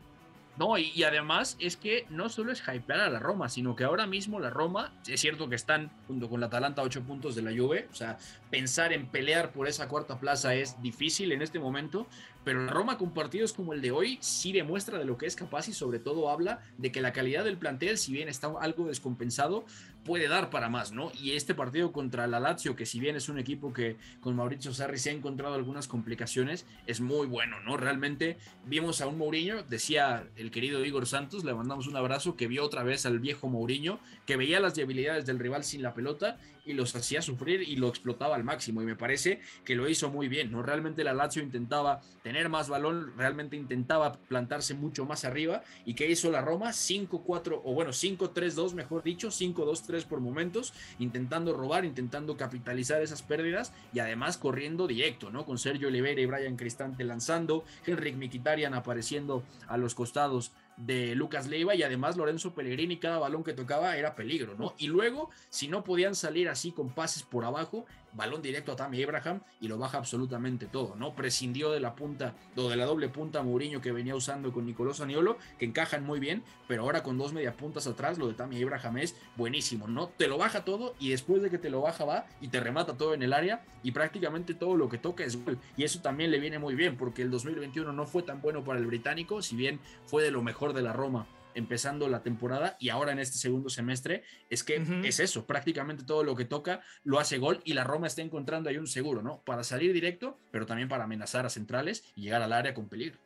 No, y, y además es que no solo es hypear a la Roma, sino que ahora mismo la Roma, es cierto que están junto con la Atalanta a 8 puntos de la Juve, o sea, pensar en pelear por esa cuarta plaza es difícil en este momento, pero la Roma con partidos como el de hoy sí demuestra de lo que es capaz y sobre todo habla de que la calidad del plantel, si bien está algo descompensado, puede dar para más, ¿no? Y este partido contra la Lazio, que si bien es un equipo que con Mauricio Sarri se ha encontrado algunas complicaciones, es muy bueno, ¿no? Realmente vimos a un Mourinho, decía el querido Igor Santos, le mandamos un abrazo, que vio otra vez al viejo Mourinho, que veía las debilidades del rival sin la pelota y los hacía sufrir y lo explotaba al máximo. Y me parece que lo hizo muy bien, ¿no? Realmente la Lazio intentaba tener más balón, realmente intentaba plantarse mucho más arriba. ¿Y qué hizo la Roma? 5-4, o bueno, 5-3-2, mejor dicho, 5-2-3 por momentos, intentando robar, intentando capitalizar esas pérdidas y además corriendo directo, ¿no? Con Sergio Oliveira y Brian Cristante lanzando, Henrik Mkhitaryan apareciendo a los costados de Lucas Leiva y además Lorenzo Pellegrini cada balón que tocaba era peligro, ¿no? Y luego, si no podían salir así con pases por abajo, balón directo a Tammy Abraham y lo baja absolutamente todo, ¿no? Prescindió de la punta o de la doble punta Mourinho que venía usando con Nicolás Aniolo, que encajan muy bien, pero ahora con dos media puntas atrás, lo de Tammy Abraham es buenísimo, ¿no? Te lo baja todo y después de que te lo baja va y te remata todo en el área y prácticamente todo lo que toca es gol. Y eso también le viene muy bien porque el 2021 no fue tan bueno para el británico, si bien fue de lo mejor de la Roma empezando la temporada y ahora en este segundo semestre es que es eso, prácticamente todo lo que toca lo hace gol y la Roma está encontrando ahí un seguro, ¿no? Para salir directo, pero también para amenazar a centrales y llegar al área con peligro.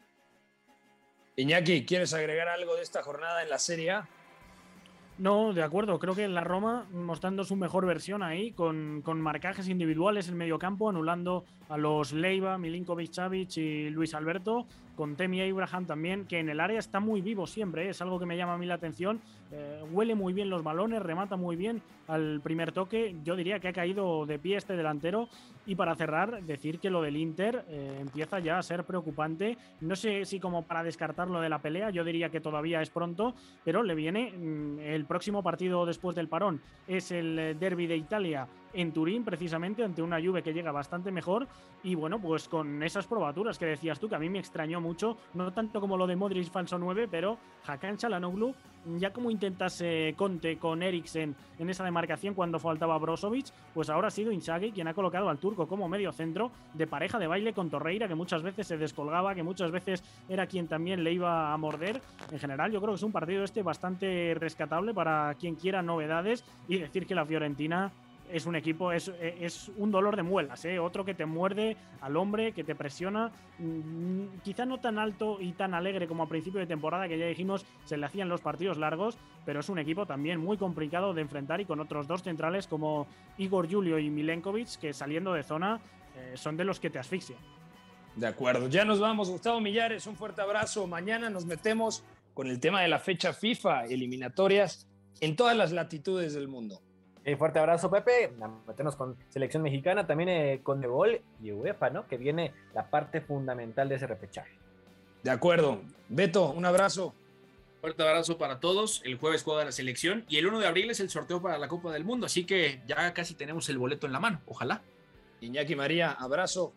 Iñaki, ¿quieres agregar algo de esta jornada en la Serie A? No, de acuerdo. Creo que la Roma mostrando su mejor versión ahí, con, con marcajes individuales en medio campo, anulando a los Leiva, Milinkovic Savic y Luis Alberto, con Temi Abraham también, que en el área está muy vivo siempre, ¿eh? es algo que me llama a mí la atención. Eh, huele muy bien los balones, remata muy bien al primer toque. Yo diría que ha caído de pie este delantero. Y para cerrar, decir que lo del Inter eh, empieza ya a ser preocupante. No sé si como para descartarlo de la pelea, yo diría que todavía es pronto, pero le viene mm, el próximo partido después del parón. Es el eh, Derby de Italia en Turín, precisamente, ante una Juve que llega bastante mejor. Y bueno, pues con esas probaturas que decías tú, que a mí me extrañó mucho, no tanto como lo de Modric falso 9, pero Hakan Çalhanoğlu, ya como intentase Conte con Eriksen en esa demarcación cuando faltaba Brozovic, pues ahora ha sido Inzaghi quien ha colocado al turco como medio centro de pareja de baile con Torreira, que muchas veces se descolgaba, que muchas veces era quien también le iba a morder. En general, yo creo que es un partido este bastante rescatable para quien quiera novedades y decir que la Fiorentina es un equipo, es, es un dolor de muelas, ¿eh? otro que te muerde al hombre, que te presiona, mm, quizá no tan alto y tan alegre como a principio de temporada, que ya dijimos se le hacían los partidos largos, pero es un equipo también muy complicado de enfrentar y con otros dos centrales como Igor Julio y Milenkovic, que saliendo de zona eh, son de los que te asfixian. De acuerdo, ya nos vamos. Gustavo Millares, un fuerte abrazo. Mañana nos metemos con el tema de la fecha FIFA, eliminatorias en todas las latitudes del mundo. Un fuerte abrazo, Pepe. Meternos con selección mexicana, también eh, con Nebol y UEFA, ¿no? Que viene la parte fundamental de ese repechaje. De acuerdo. Beto, un abrazo. Fuerte abrazo para todos. El jueves juega la selección y el 1 de abril es el sorteo para la Copa del Mundo, así que ya casi tenemos el boleto en la mano. Ojalá. Iñaki María, abrazo.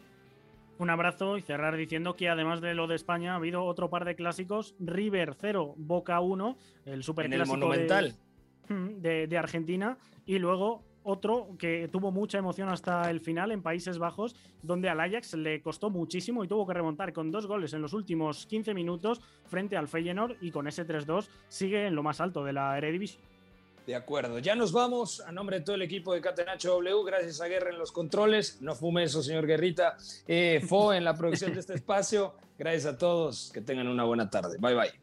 Un abrazo y cerrar diciendo que además de lo de España ha habido otro par de clásicos, River 0, Boca 1, el superclásico Monumental. De, de, Argentina y luego otro que tuvo mucha emoción hasta el final en Países Bajos, donde al Ajax le costó muchísimo y tuvo que remontar con dos goles en los últimos 15 minutos frente al Feyenoord y con ese 3-2 sigue en lo más alto de la Eredivisie. De acuerdo, ya nos vamos. A nombre de todo el equipo de Catenacho W, gracias a Guerra en los controles. No fume eso, señor Guerrita. Eh, Fo en la producción de este espacio. Gracias a todos. Que tengan una buena tarde. Bye bye